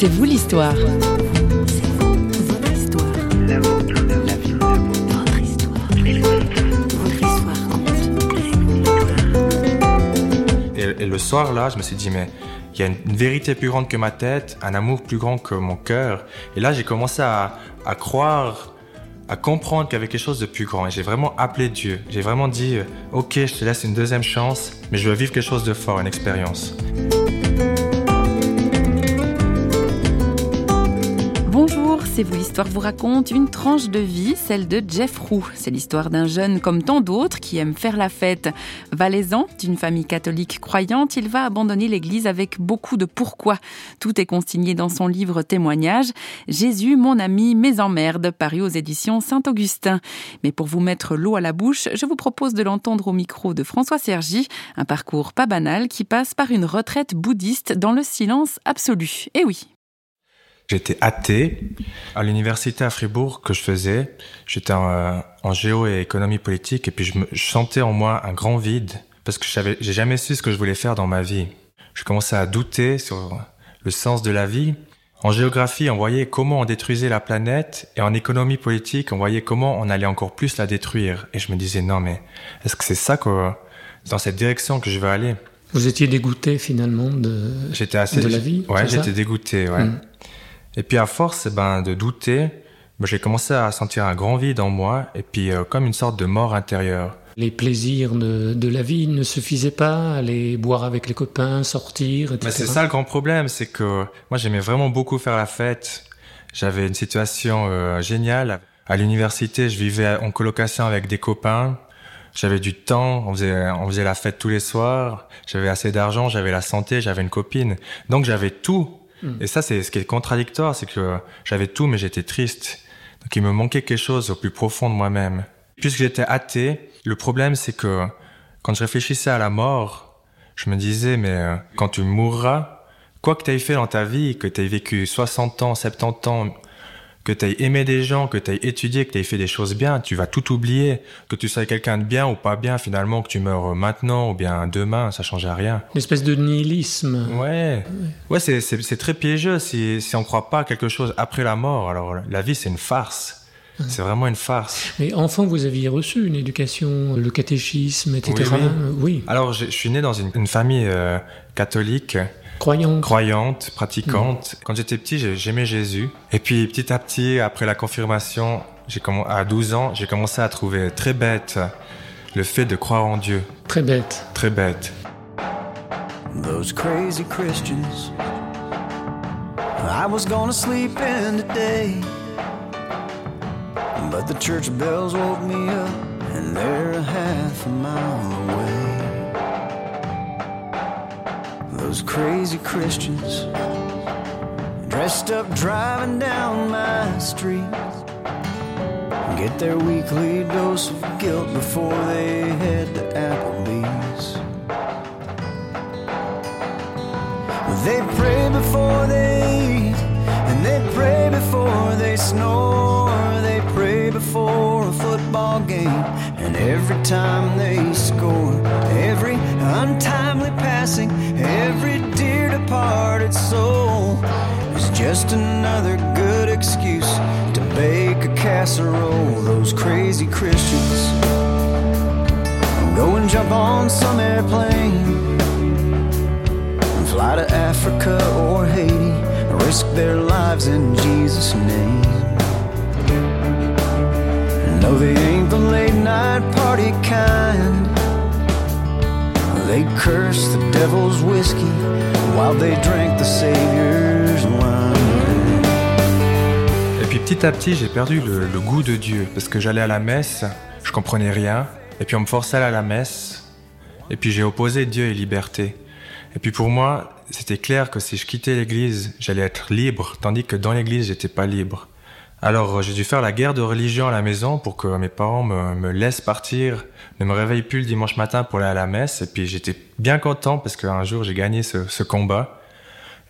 C'est vous l'histoire. Et, le soir, là, je me suis dit, mais il y a une, vérité plus grande que ma tête, un amour plus grand que mon cœur. Et là, j'ai commencé à, à croire à comprendre qu'il y avait quelque chose de plus grand. Et j'ai vraiment appelé Dieu. J'ai vraiment dit, euh, ok, je te laisse une deuxième chance, mais je veux vivre quelque chose de fort, une expérience. C'est vous l'histoire vous raconte une tranche de vie, celle de Jeff Roux. C'est l'histoire d'un jeune comme tant d'autres qui aime faire la fête. Valaisan, d'une famille catholique croyante, il va abandonner l'église avec beaucoup de pourquoi. Tout est consigné dans son livre témoignage Jésus, mon ami, mes emmerdes, paru aux éditions Saint-Augustin. Mais pour vous mettre l'eau à la bouche, je vous propose de l'entendre au micro de François Sergi, un parcours pas banal qui passe par une retraite bouddhiste dans le silence absolu. Eh oui. J'étais athée. À l'université à Fribourg que je faisais, j'étais en, géo et économie politique et puis je, me, sentais en moi un grand vide parce que j'ai jamais su ce que je voulais faire dans ma vie. Je commençais à douter sur le sens de la vie. En géographie, on voyait comment on détruisait la planète et en économie politique, on voyait comment on allait encore plus la détruire. Et je me disais, non mais est-ce que c'est ça que, dans cette direction que je veux aller? Vous étiez dégoûté finalement de, assez, de la vie Ouais, j'étais dégoûté, ouais. Hmm. Et puis à force eh ben, de douter, ben, j'ai commencé à sentir un grand vide en moi et puis euh, comme une sorte de mort intérieure. Les plaisirs de, la vie ne suffisaient pas, aller boire avec les copains, sortir, etc. c'est ça le grand problème, c'est que moi j'aimais vraiment beaucoup faire la fête. J'avais une situation euh, géniale. À l'université, je vivais en colocation avec des copains. J'avais du temps, on faisait, on faisait la fête tous les soirs. J'avais assez d'argent, j'avais la santé, j'avais une copine. Donc j'avais tout Et ça, c'est ce qui est contradictoire, c'est que j'avais tout, mais j'étais triste. Donc il me manquait quelque chose au plus profond de moi-même. Puisque j'étais athée, le problème, c'est que quand je réfléchissais à la mort, je me disais, mais euh, quand tu mourras, quoi que tu aies fait dans ta vie, que tu aies vécu 60 ans, 70 ans, que tu aies aimé des gens, que tu aies étudié, que tu aies fait des choses bien, tu vas tout oublier. Que tu sois quelqu'un de bien ou pas bien, finalement, que tu meurs maintenant ou bien demain, ça change à rien. Une espèce de nihilisme. Ouais. Ouais, c'est très piégeux si, si on croit pas à quelque chose après la mort. Alors, la vie, c'est une farce. C'est vraiment une farce. Mais enfant, vous aviez reçu une éducation, le catéchisme, etc. Oui. Alors, je, suis né dans une, famille euh, catholique Croyante. Croyante, pratiquante. Quand j'étais petit, j'aimais Jésus. Et puis petit à petit, après la confirmation, j'ai à 12 ans, j'ai commencé à trouver très bête le fait de croire en Dieu. Très bête. Très bête. Those crazy Christians. I was gonna sleep in today. But the church bells woke me up, and they're a half a mile away. Those crazy Christians dressed up driving down my street. Get their weekly dose of guilt before they head to Applebee's. They pray before they eat, and they pray before they snore. They pray before a football game, every time they score, every untimely passing, every dear departed soul is just another good excuse to bake a casserole. Those crazy Christians go and jump on some airplane and fly to Africa or Haiti, risk their lives in Jesus' name. Et puis petit à petit, j'ai perdu le, le, goût de Dieu parce que j'allais à la messe, je comprenais rien, et puis on me forçait à aller à la messe, et puis j'ai opposé Dieu et liberté. Et puis pour moi, c'était clair que si je quittais l'église, j'allais être libre, tandis que dans l'église, j'étais pas libre. Alors j'ai dû faire la guerre de religion à la maison pour que mes parents me, me, laissent partir, ne me réveillent plus le dimanche matin pour aller à la messe. Et puis j'étais bien content parce qu'un jour j'ai gagné ce, ce, combat.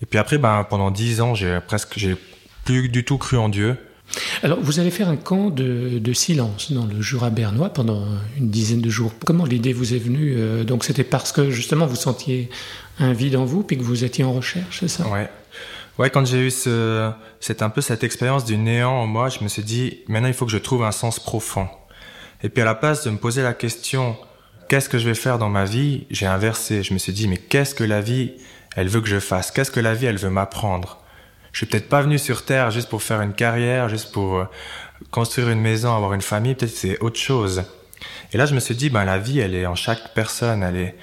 Et puis après, ben, pendant dix ans, j'ai presque, j'ai plus du tout cru en Dieu. Alors, vous allez faire un camp de, de, silence dans le Jura bernois pendant une dizaine de jours. Comment l'idée vous est venue euh, Donc, c'était parce que justement vous sentiez un vide en vous, puis que vous étiez en recherche, c'est ça? Ouais. Ouais, quand j'ai eu ce, c'est un peu cette expérience du néant en moi, je me suis dit, maintenant il faut que je trouve un sens profond. Et puis à la place de me poser la question, qu'est-ce que je vais faire dans ma vie, j'ai inversé. Je me suis dit, mais qu'est-ce que la vie, elle veut que je fasse? Qu'est-ce que la vie, elle veut m'apprendre? Je suis peut-être pas venu sur Terre juste pour faire une carrière, juste pour euh, construire une maison, avoir une famille, peut-être c'est autre chose. Et là, je me suis dit, ben la vie, elle est en chaque personne, elle est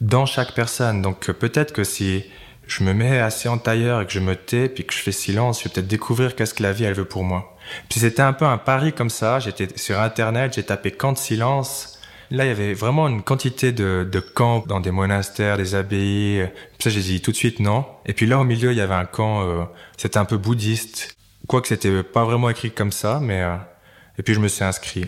dans chaque personne. Donc peut-être que si je me mets assis en tailleur et que je me tais, puis que je fais silence, je vais peut-être découvrir qu'est-ce que la vie, elle veut pour moi. Puis c'était un peu un pari comme ça. J'étais sur Internet, j'ai tapé camp de silence. Là, il y avait vraiment une quantité de, de camps dans des monastères, des abbayes. Puis ça, j'ai dit tout de suite non. Et puis là, au milieu, il y avait un camp, euh, c'était un peu bouddhiste. Quoique c'était pas vraiment écrit comme ça, mais... Euh, et puis je me suis inscrit.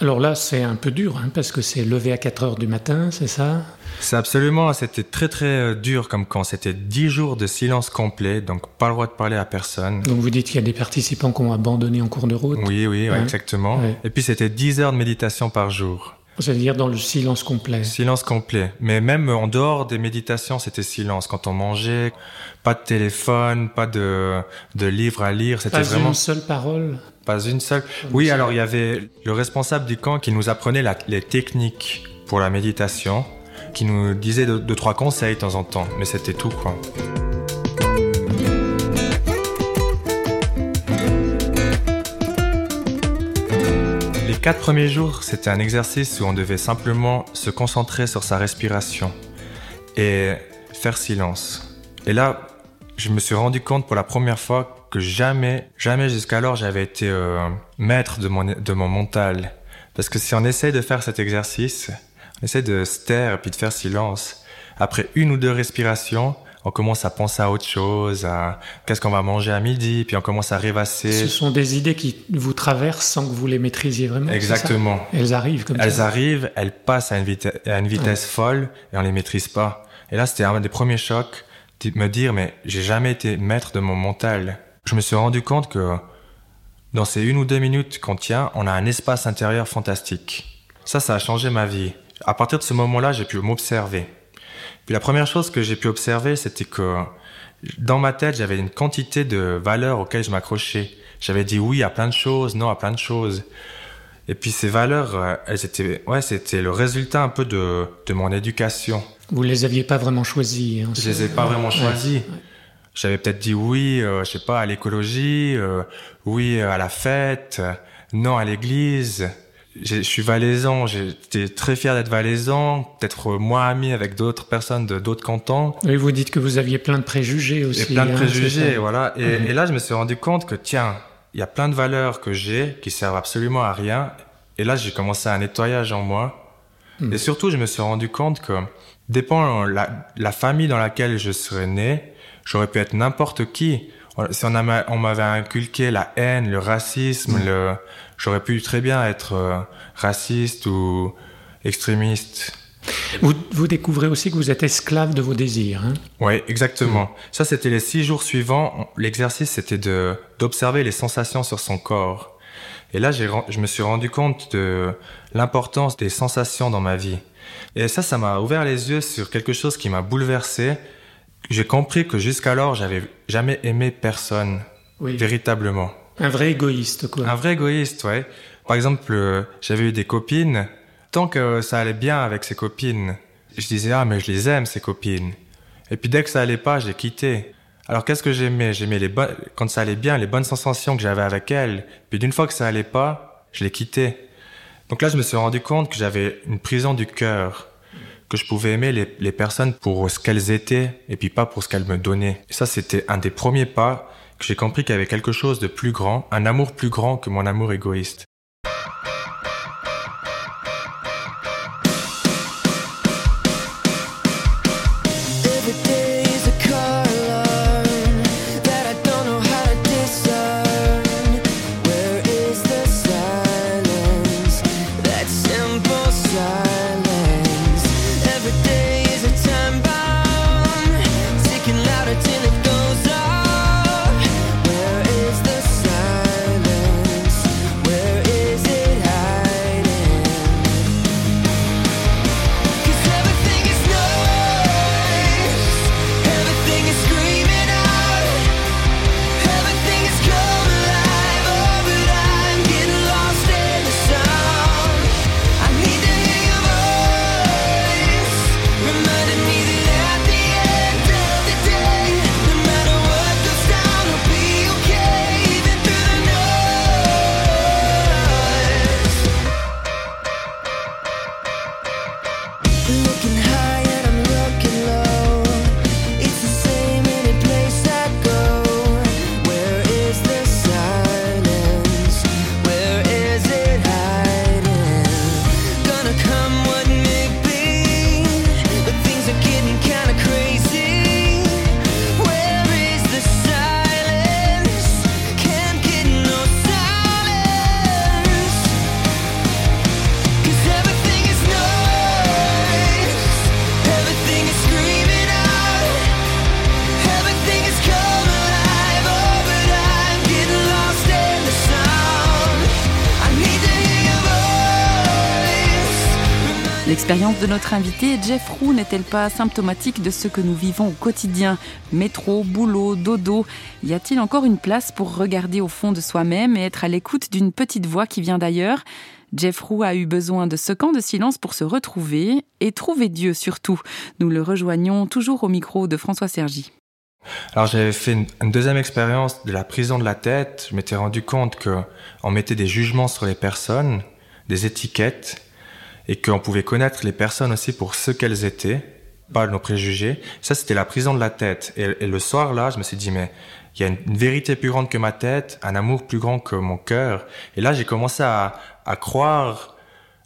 Alors là, c'est un peu dur, hein, parce que c'est levé à 4 heures du matin, c'est ça? C'est absolument, c'était très très euh, dur comme camp. C'était 10 jours de silence complet, donc pas le droit de parler à personne. Donc vous dites qu'il y a des participants qui ont abandonné en cours de route Oui, oui, ouais, exactement. Ouais. Et puis c'était 10 heures de méditation par jour. C'est-à-dire dans le silence complet. Silence complet. Mais même en dehors des méditations, c'était silence. Quand on mangeait, pas de téléphone, pas de, de livre à lire. C'était vraiment. Pas une seule parole. Pas une seule. Oui, alors il y avait le responsable du camp qui nous apprenait la, les techniques pour la méditation, qui nous disait deux, trois conseils de temps en temps. Mais c'était tout, quoi. Les quatre premiers jours, c'était un exercice où on devait simplement se concentrer sur sa respiration et faire silence. Et là, je me suis rendu compte pour la première fois que jamais, jamais jusqu'alors j'avais été euh, maître de mon, de mon mental. Parce que si on essaie de faire cet exercice, essaie de se taire et puis de faire silence, après une ou deux respirations, on commence à penser à autre chose, à qu'est-ce qu'on va manger à midi, puis on commence à rêvasser. Ce sont des idées qui vous traversent sans que vous les maîtrisiez vraiment. Exactement. Elles arrivent comme elles ça. Elles arrivent, elles passent à une, vitesse, à une vitesse ouais. folle et on les maîtrise pas. Et là, c'était un des premiers chocs de me dire, mais j'ai jamais été maître de mon mental. Je me suis rendu compte que dans ces une ou deux minutes qu'on tient, on a un espace intérieur fantastique. Ça, ça a changé ma vie. À partir de ce moment-là, j'ai pu m'observer. Puis la première chose que j'ai pu observer, c'était que dans ma tête, j'avais une quantité de valeurs auxquelles je m'accrochais. J'avais dit oui à plein de choses, non à plein de choses. Et puis ces valeurs, elles étaient, ouais, c'était le résultat un peu de, de mon éducation. Vous les aviez pas vraiment choisies. Hein, je les ai pas vraiment choisies. Ouais. J'avais peut-être dit oui, euh, je sais pas, à l'écologie, euh, oui à la fête, euh, non à l'église. Je suis valaisan, j'étais très fier d'être valaisan, peut-être moins ami avec d'autres personnes de d'autres cantons. Et vous dites que vous aviez plein de préjugés aussi. Et plein de hein, préjugés, voilà. Et, mmh. et, là, je me suis rendu compte que tiens, il y a plein de valeurs que j'ai qui servent absolument à rien. Et là, j'ai commencé un nettoyage en moi. Mmh. Et surtout, je me suis rendu compte que dépend la, la famille dans laquelle je serais né, j'aurais pu être n'importe qui. Si on, on m'avait inculqué la haine, le racisme, mmh. le, j'aurais pu très bien être euh, raciste ou extrémiste. Vous, vous, découvrez aussi que vous êtes esclave de vos désirs. Hein oui, exactement. Mmh. Ça, c'était les six jours suivants. L'exercice, c'était de, d'observer les sensations sur son corps. Et là, je me suis rendu compte de l'importance des sensations dans ma vie. Et ça, ça m'a ouvert les yeux sur quelque chose qui m'a bouleversé. J'ai compris que jusqu'alors, j'avais jamais aimé personne. Oui. Véritablement. Un vrai égoïste, quoi. Un vrai égoïste, ouais. Par exemple, euh, j'avais eu des copines. Tant que ça allait bien avec ces copines, je disais, ah, mais je les aime, ces copines. Et puis dès que ça allait pas, j'ai quitté. Alors qu'est-ce que j'aimais? J'aimais les bonnes, quand ça allait bien, les bonnes sensations que j'avais avec elles. Puis d'une fois que ça allait pas, je les quittais. Donc là, je me suis rendu compte que j'avais une prison du cœur, que je pouvais aimer les, les personnes pour ce qu'elles étaient et puis pas pour ce qu'elles me donnaient. Et ça, c'était un des premiers pas que j'ai compris qu'il y avait quelque chose de plus grand, un amour plus grand que mon amour égoïste. L'expérience de notre invité, Jeff Roux, n'est-elle pas symptomatique de ce que nous vivons au quotidien? Métro, boulot, dodo. Y a-t-il encore une place pour regarder au fond de soi-même et être à l'écoute d'une petite voix qui vient d'ailleurs? Jeff Roux a eu besoin de ce camp de silence pour se retrouver et trouver Dieu surtout. Nous le rejoignons toujours au micro de François Sergi. Alors j'avais fait une, deuxième expérience de la prison de la tête. Je m'étais rendu compte que on mettait des jugements sur les personnes, des étiquettes, et qu'on pouvait connaître les personnes aussi pour ce qu'elles étaient, pas nos préjugés. Ça, c'était la prison de la tête. Et, le soir, là, je me suis dit, mais il y a une, vérité plus grande que ma tête, un amour plus grand que mon cœur. Et là, j'ai commencé à, à croire,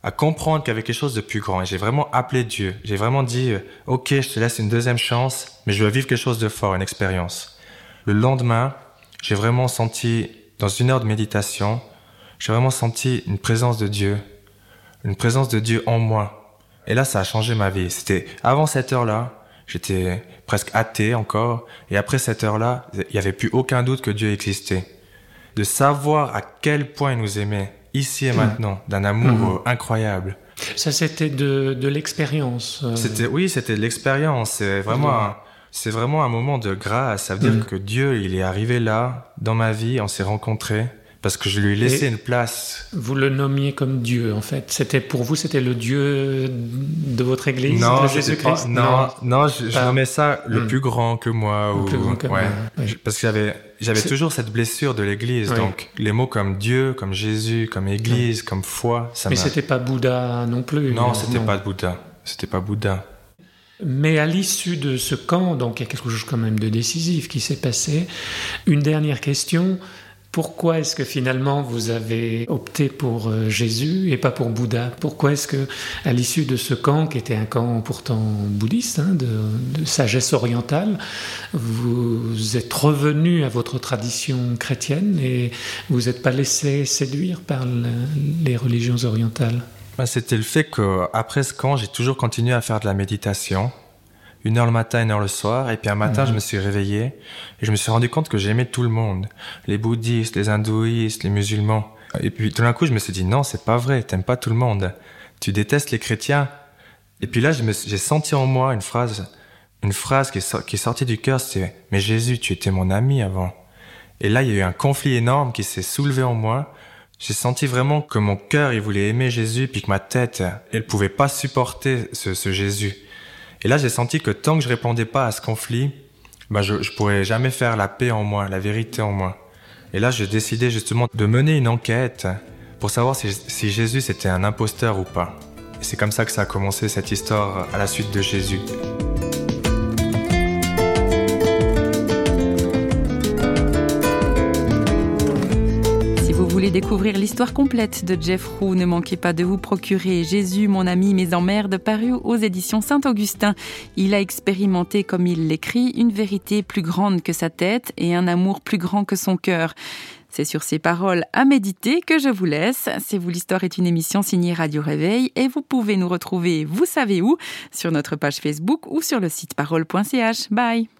à comprendre qu'il y avait quelque chose de plus grand. Et j'ai vraiment appelé Dieu. J'ai vraiment dit, OK, je te laisse une deuxième chance, mais je veux vivre quelque chose de fort, une expérience. Le lendemain, j'ai vraiment senti, dans une heure de méditation, j'ai vraiment senti une présence de Dieu une présence de Dieu en moi. Et là, ça a changé ma vie. C'était avant cette heure-là, j'étais presque athée encore, et après cette heure-là, il n'y avait plus aucun doute que Dieu existait. De savoir à quel point il nous aimait, ici et maintenant, d'un amour mmh. incroyable. Ça, c'était de, de l'expérience. Euh. C'était, oui, c'était de l'expérience. C'est vraiment, un, c'est vraiment un moment de grâce. Ça veut dire mmh. que Dieu, il est arrivé là, dans ma vie, on s'est rencontrés parce que je lui ai laissé une place. Vous le nommiez comme Dieu, en fait. C'était pour vous, c'était le Dieu de votre Église, non, Jésus-Christ? Non, non, je, je nommais ça le hmm. plus grand que moi. Le plus grand que ouais. moi. Parce que j'avais, j'avais toujours cette blessure de l'Église. Donc les mots comme Dieu, comme Jésus, comme Église, comme foi, ça Mais c'était pas Bouddha non plus. Non, c'était pas Bouddha. C'était pas Bouddha. Mais à l'issue de ce camp, donc il y a quelque chose quand même de décisif qui s'est passé. Une dernière question. Pourquoi est-ce que finalement vous avez opté pour euh, Jésus et pas pour Bouddha? Pourquoi est-ce que, à l'issue de ce camp, qui était un camp pourtant bouddhiste, hein, de, sagesse orientale, vous êtes revenu à votre tradition chrétienne et vous n'êtes pas laissé séduire par les religions orientales? Bah, C'était le fait qu'après ce camp, j'ai toujours continué à faire de la méditation une heure le matin, une heure le soir. Et puis un matin, je mhm. me suis réveillé et je me suis rendu compte que j'aimais tout le monde. Les bouddhistes, les hindouistes, les musulmans. Et puis tout d'un coup, je me suis dit, non, c'est pas vrai, t'aimes pas tout le monde. Tu détestes les chrétiens. Et puis là, j'ai senti en moi une phrase, une phrase qui est, qui est sortie du cœur, c'est, mais Jésus, tu étais mon ami avant. Et là, il y a eu un conflit énorme qui s'est soulevé en moi. J'ai senti vraiment que mon cœur, il voulait aimer Jésus, puis que ma tête, elle pouvait pas supporter ce, ce Jésus. Et là, j'ai senti que tant que je répondais pas à ce conflit, bah, je, je pourrais jamais faire la paix en moi, la vérité en moi. Et là, j'ai décidé justement de mener une enquête pour savoir si, si Jésus était un imposteur ou pas. C'est comme ça que ça a commencé cette histoire à la suite de Jésus. Découvrir l'histoire complète de Jeff Roux, ne manquez pas de vous procurer Jésus, mon ami, mes emmerdes, paru aux éditions Saint-Augustin. Il a expérimenté, comme il l'écrit, une vérité plus grande que sa tête et un amour plus grand que son cœur. C'est sur ces paroles à méditer que je vous laisse. C'est vous l'histoire est une émission signée Radio Réveil et vous pouvez nous retrouver, vous savez où, sur notre page Facebook ou sur le site parole.ch. Bye.